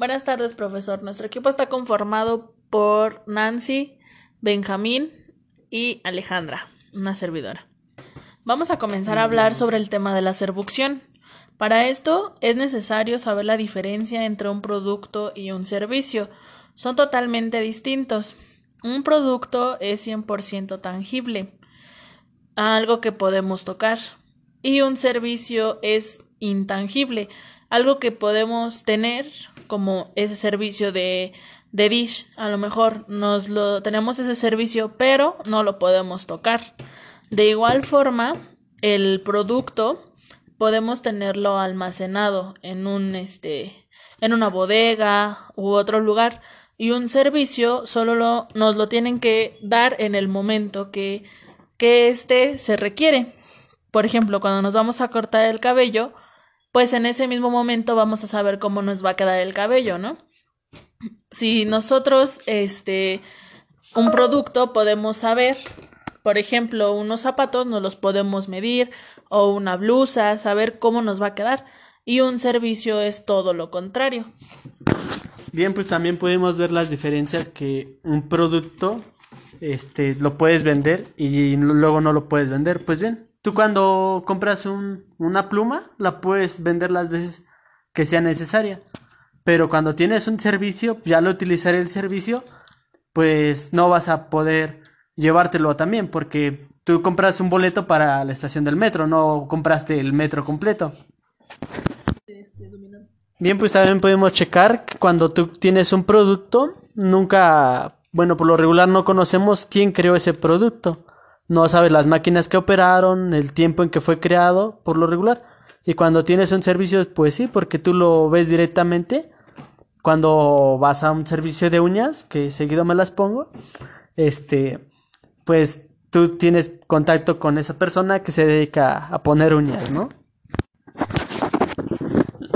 Buenas tardes, profesor. Nuestro equipo está conformado por Nancy, Benjamín y Alejandra, una servidora. Vamos a comenzar a hablar sobre el tema de la servucción. Para esto es necesario saber la diferencia entre un producto y un servicio. Son totalmente distintos. Un producto es 100% tangible, algo que podemos tocar, y un servicio es intangible, algo que podemos tener como ese servicio de, de Dish. A lo mejor nos lo tenemos ese servicio, pero no lo podemos tocar. De igual forma, el producto podemos tenerlo almacenado en un este en una bodega u otro lugar y un servicio solo lo, nos lo tienen que dar en el momento que que este se requiere. Por ejemplo, cuando nos vamos a cortar el cabello, pues en ese mismo momento vamos a saber cómo nos va a quedar el cabello, ¿no? Si nosotros, este, un producto podemos saber, por ejemplo, unos zapatos nos los podemos medir o una blusa, saber cómo nos va a quedar y un servicio es todo lo contrario. Bien, pues también podemos ver las diferencias que un producto este lo puedes vender y luego no lo puedes vender. Pues bien, Tú cuando compras un, una pluma, la puedes vender las veces que sea necesaria. Pero cuando tienes un servicio, ya al utilizar el servicio, pues no vas a poder llevártelo también, porque tú compras un boleto para la estación del metro, no compraste el metro completo. Bien, pues también podemos checar que cuando tú tienes un producto, nunca, bueno, por lo regular no conocemos quién creó ese producto no sabes las máquinas que operaron, el tiempo en que fue creado, por lo regular. Y cuando tienes un servicio, pues sí, porque tú lo ves directamente. Cuando vas a un servicio de uñas, que seguido me las pongo, este, pues tú tienes contacto con esa persona que se dedica a poner uñas, ¿no?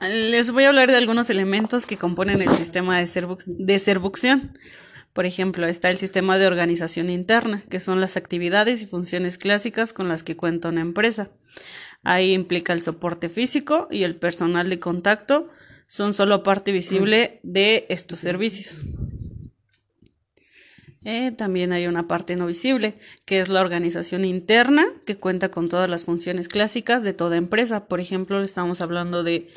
Les voy a hablar de algunos elementos que componen el sistema de, de servucción. Por ejemplo, está el sistema de organización interna, que son las actividades y funciones clásicas con las que cuenta una empresa. Ahí implica el soporte físico y el personal de contacto son solo parte visible de estos servicios. Eh, también hay una parte no visible, que es la organización interna, que cuenta con todas las funciones clásicas de toda empresa. Por ejemplo, estamos hablando de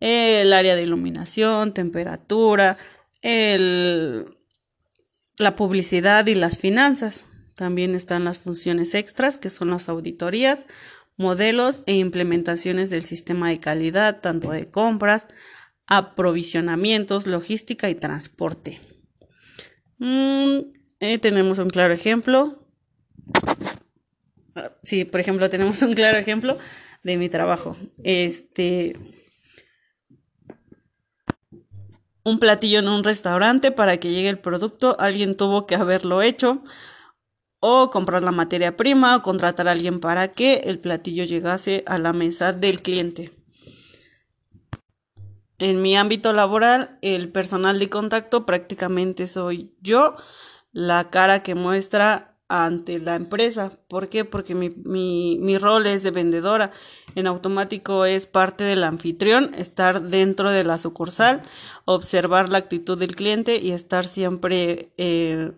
eh, el área de iluminación, temperatura, el la publicidad y las finanzas. También están las funciones extras, que son las auditorías, modelos e implementaciones del sistema de calidad, tanto de compras, aprovisionamientos, logística y transporte. Mm, eh, tenemos un claro ejemplo. Sí, por ejemplo, tenemos un claro ejemplo de mi trabajo. Este, un platillo en un restaurante para que llegue el producto, alguien tuvo que haberlo hecho o comprar la materia prima o contratar a alguien para que el platillo llegase a la mesa del cliente. En mi ámbito laboral, el personal de contacto prácticamente soy yo, la cara que muestra ante la empresa. ¿Por qué? Porque mi, mi, mi, rol es de vendedora. En automático es parte del anfitrión, estar dentro de la sucursal, observar la actitud del cliente y estar siempre, eh,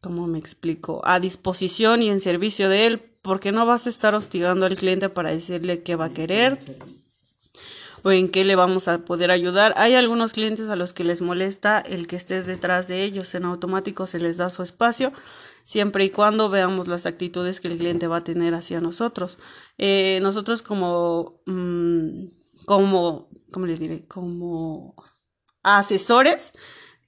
¿cómo me explico?, a disposición y en servicio de él, porque no vas a estar hostigando al cliente para decirle qué va a querer o en qué le vamos a poder ayudar. Hay algunos clientes a los que les molesta el que estés detrás de ellos. En automático se les da su espacio siempre y cuando veamos las actitudes que el cliente va a tener hacia nosotros. Eh, nosotros como, mm, como, ¿cómo les diré? Como asesores,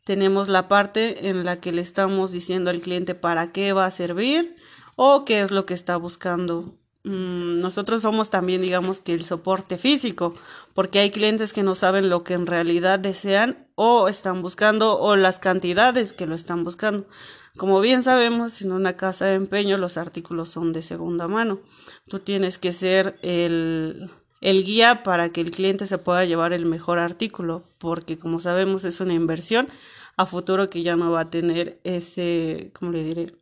tenemos la parte en la que le estamos diciendo al cliente para qué va a servir o qué es lo que está buscando. Mm, nosotros somos también, digamos, que el soporte físico, porque hay clientes que no saben lo que en realidad desean o están buscando o las cantidades que lo están buscando. Como bien sabemos, en una casa de empeño los artículos son de segunda mano. Tú tienes que ser el, el guía para que el cliente se pueda llevar el mejor artículo, porque como sabemos es una inversión a futuro que ya no va a tener ese, ¿cómo le diré?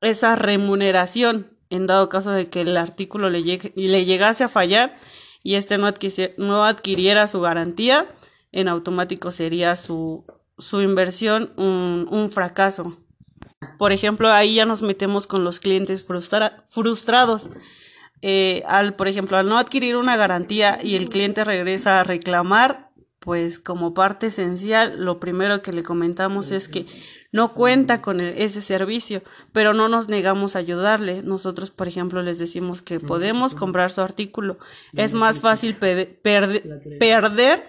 Esa remuneración en dado caso de que el artículo le, llegue, le llegase a fallar y este no, no adquiriera su garantía en automático sería su, su inversión un, un fracaso. Por ejemplo, ahí ya nos metemos con los clientes frustrados. Eh, al, por ejemplo, al no adquirir una garantía y el cliente regresa a reclamar, pues como parte esencial, lo primero que le comentamos es que no cuenta con ese servicio, pero no nos negamos a ayudarle. Nosotros, por ejemplo, les decimos que podemos comprar su artículo. Es más fácil perder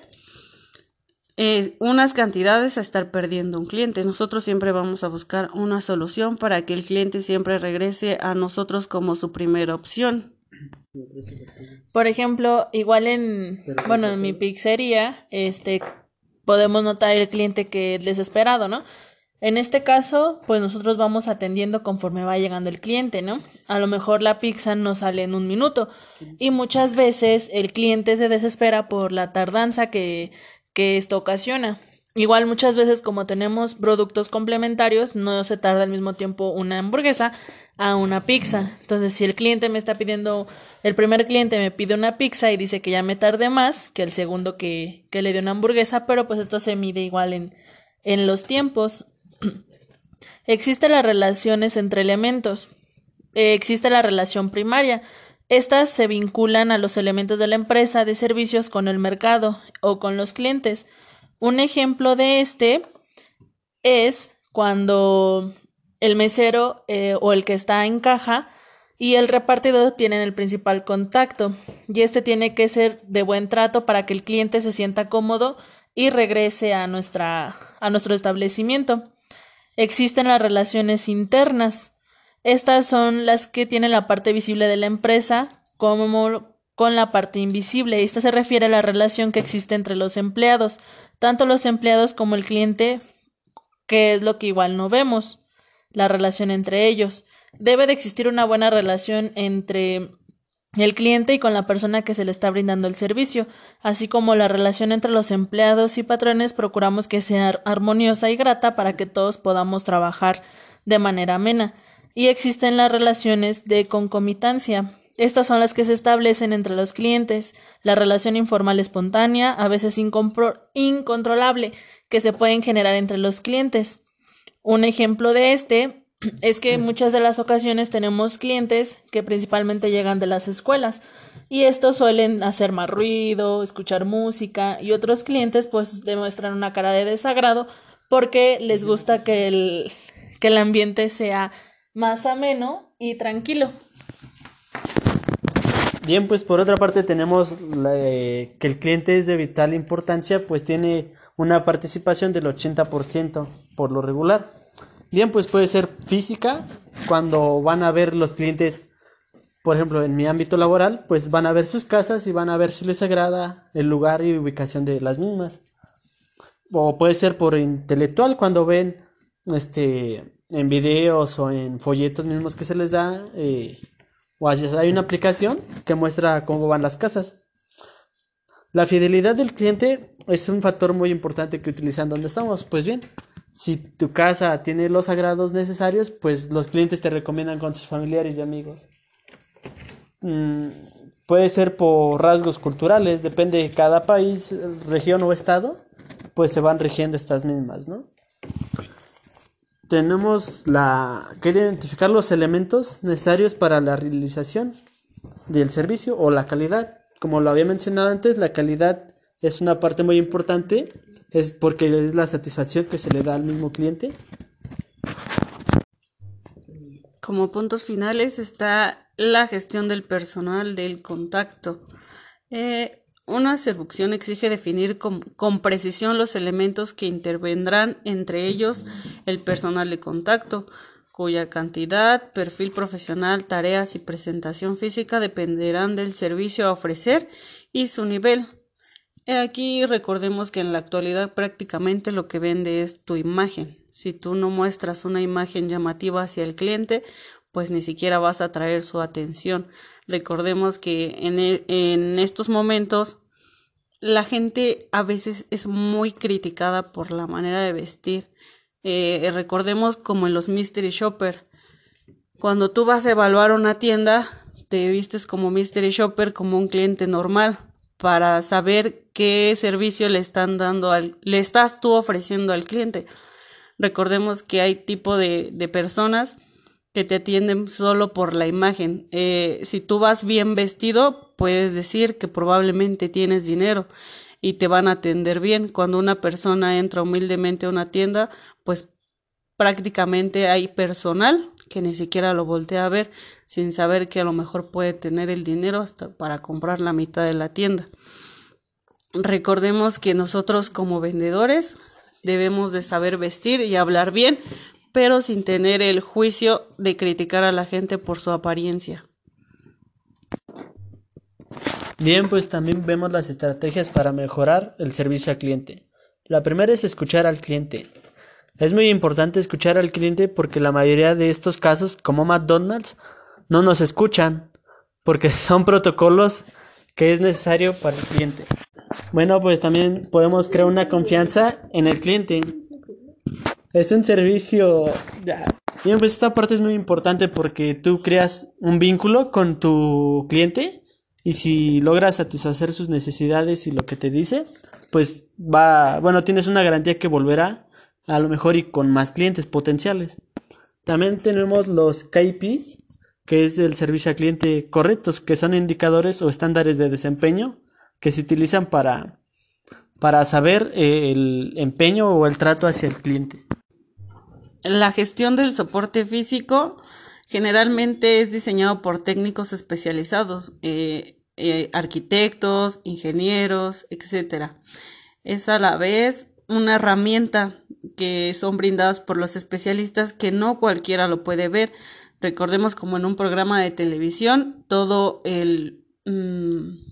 eh, unas cantidades a estar perdiendo un cliente. Nosotros siempre vamos a buscar una solución para que el cliente siempre regrese a nosotros como su primera opción. Por ejemplo, igual en, bueno, en mi pizzería, este, podemos notar el cliente que es desesperado, ¿no? En este caso, pues nosotros vamos atendiendo conforme va llegando el cliente, ¿no? A lo mejor la pizza no sale en un minuto y muchas veces el cliente se desespera por la tardanza que, que esto ocasiona. Igual muchas veces como tenemos productos complementarios, no se tarda al mismo tiempo una hamburguesa a una pizza. Entonces, si el cliente me está pidiendo, el primer cliente me pide una pizza y dice que ya me tarde más que el segundo que, que le dio una hamburguesa, pero pues esto se mide igual en, en los tiempos. Existen las relaciones entre elementos. Eh, existe la relación primaria. Estas se vinculan a los elementos de la empresa de servicios con el mercado o con los clientes. Un ejemplo de este es cuando el mesero eh, o el que está en caja y el repartidor tienen el principal contacto y este tiene que ser de buen trato para que el cliente se sienta cómodo y regrese a nuestra a nuestro establecimiento. Existen las relaciones internas. Estas son las que tienen la parte visible de la empresa como con la parte invisible. Esta se refiere a la relación que existe entre los empleados tanto los empleados como el cliente, que es lo que igual no vemos, la relación entre ellos. Debe de existir una buena relación entre el cliente y con la persona que se le está brindando el servicio, así como la relación entre los empleados y patrones procuramos que sea armoniosa y grata para que todos podamos trabajar de manera amena. Y existen las relaciones de concomitancia, estas son las que se establecen entre los clientes, la relación informal espontánea, a veces incontrolable, que se pueden generar entre los clientes. Un ejemplo de este es que en muchas de las ocasiones tenemos clientes que principalmente llegan de las escuelas y estos suelen hacer más ruido, escuchar música y otros clientes pues demuestran una cara de desagrado porque les gusta que el, que el ambiente sea más ameno y tranquilo. Bien, pues por otra parte tenemos eh, que el cliente es de vital importancia, pues tiene una participación del 80% por lo regular. Bien, pues puede ser física, cuando van a ver los clientes, por ejemplo, en mi ámbito laboral, pues van a ver sus casas y van a ver si les agrada el lugar y ubicación de las mismas. O puede ser por intelectual, cuando ven este en videos o en folletos mismos que se les da. Eh, o hay una aplicación que muestra cómo van las casas. La fidelidad del cliente es un factor muy importante que utilizan donde estamos. Pues bien, si tu casa tiene los agrados necesarios, pues los clientes te recomiendan con sus familiares y amigos. Mm, puede ser por rasgos culturales, depende de cada país, región o estado, pues se van rigiendo estas mismas, ¿no? tenemos la que identificar los elementos necesarios para la realización del servicio o la calidad. Como lo había mencionado antes, la calidad es una parte muy importante, es porque es la satisfacción que se le da al mismo cliente. Como puntos finales está la gestión del personal, del contacto. Eh, una seducción exige definir con, precisión los elementos que intervendrán, entre ellos el personal de contacto, cuya cantidad, perfil profesional, tareas y presentación física dependerán del servicio a ofrecer y su nivel. Aquí recordemos que en la actualidad prácticamente lo que vende es tu imagen. Si tú no muestras una imagen llamativa hacia el cliente, pues ni siquiera vas a atraer su atención. Recordemos que en, e, en estos momentos la gente a veces es muy criticada por la manera de vestir. Eh, recordemos como en los mystery shopper. Cuando tú vas a evaluar una tienda, te vistes como mystery shopper, como un cliente normal. Para saber qué servicio le están dando al, le estás tú ofreciendo al cliente. Recordemos que hay tipo de, de personas que te atienden solo por la imagen. Eh, si tú vas bien vestido, puedes decir que probablemente tienes dinero y te van a atender bien. Cuando una persona entra humildemente a una tienda, pues prácticamente hay personal que ni siquiera lo voltea a ver sin saber que a lo mejor puede tener el dinero hasta para comprar la mitad de la tienda. Recordemos que nosotros como vendedores debemos de saber vestir y hablar bien, pero sin tener el juicio de criticar a la gente por su apariencia. Bien, pues también vemos las estrategias para mejorar el servicio al cliente. La primera es escuchar al cliente. Es muy importante escuchar al cliente porque la mayoría de estos casos, como McDonald's, no nos escuchan porque son protocolos que es necesario para el cliente. Bueno, pues también podemos crear una confianza en el cliente. Es un servicio... Bien, pues esta parte es muy importante porque tú creas un vínculo con tu cliente y si logras satisfacer sus necesidades y lo que te dice, pues va, bueno, tienes una garantía que volverá a lo mejor y con más clientes potenciales. También tenemos los KPIs, que es el servicio al cliente correctos, que son indicadores o estándares de desempeño que se utilizan para, para saber eh, el empeño o el trato hacia el cliente. La gestión del soporte físico generalmente es diseñado por técnicos especializados, eh, eh, arquitectos, ingenieros, etc. Es a la vez una herramienta que son brindadas por los especialistas que no cualquiera lo puede ver. Recordemos como en un programa de televisión, todo el... Mm,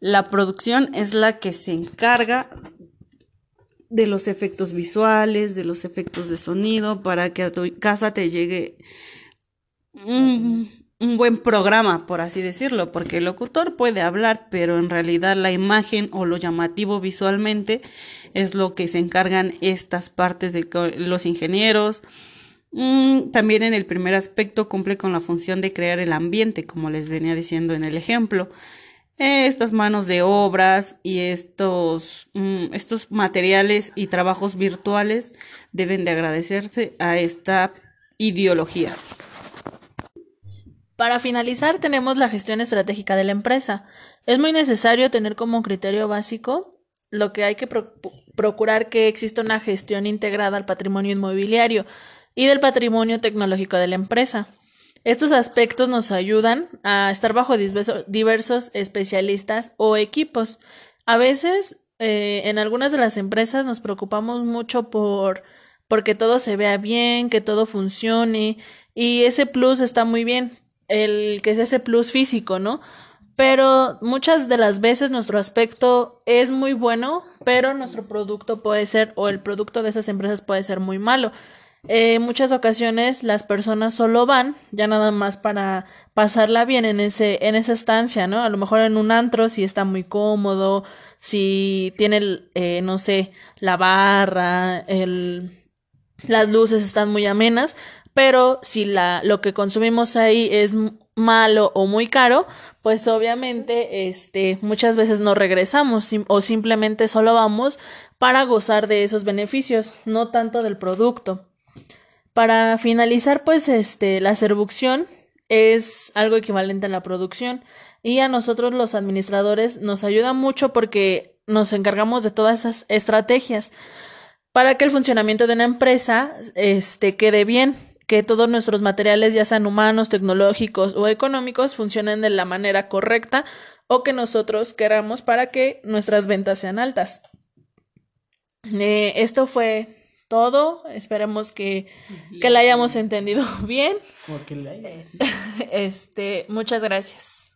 la producción es la que se encarga de los efectos visuales, de los efectos de sonido, para que a tu casa te llegue un buen programa, por así decirlo, porque el locutor puede hablar, pero en realidad la imagen o lo llamativo visualmente es lo que se encargan estas partes de los ingenieros. Mm, también en el primer aspecto cumple con la función de crear el ambiente, como les venía diciendo en el ejemplo. Estas manos de obras y estos, mm, estos materiales y trabajos virtuales deben de agradecerse a esta ideología. Para finalizar, tenemos la gestión estratégica de la empresa. Es muy necesario tener como criterio básico lo que hay que procurar que exista una gestión integrada al patrimonio inmobiliario y del patrimonio tecnológico de la empresa. Estos aspectos nos ayudan a estar bajo diversos especialistas o equipos. A veces, eh, en algunas de las empresas nos preocupamos mucho por porque todo se vea bien, que todo funcione y ese plus está muy bien, el que es ese plus físico, ¿no? Pero muchas de las veces nuestro aspecto es muy bueno, pero nuestro producto puede ser, o el producto de esas empresas puede ser muy malo. En muchas ocasiones las personas solo van ya nada más para pasarla bien en ese en esa estancia, ¿no? A lo mejor en un antro si está muy cómodo, si tiene eh, no sé, la barra, el las luces están muy amenas, pero si la, lo que consumimos ahí es malo o muy caro, pues obviamente este muchas veces no regresamos o simplemente solo vamos para gozar de esos beneficios, no tanto del producto. Para finalizar, pues este la servucción es algo equivalente a la producción y a nosotros los administradores nos ayuda mucho porque nos encargamos de todas esas estrategias para que el funcionamiento de una empresa este quede bien que todos nuestros materiales, ya sean humanos, tecnológicos o económicos, funcionen de la manera correcta o que nosotros queramos para que nuestras ventas sean altas. Eh, esto fue todo. Esperemos que, que la hayamos entendido bien. este, muchas gracias.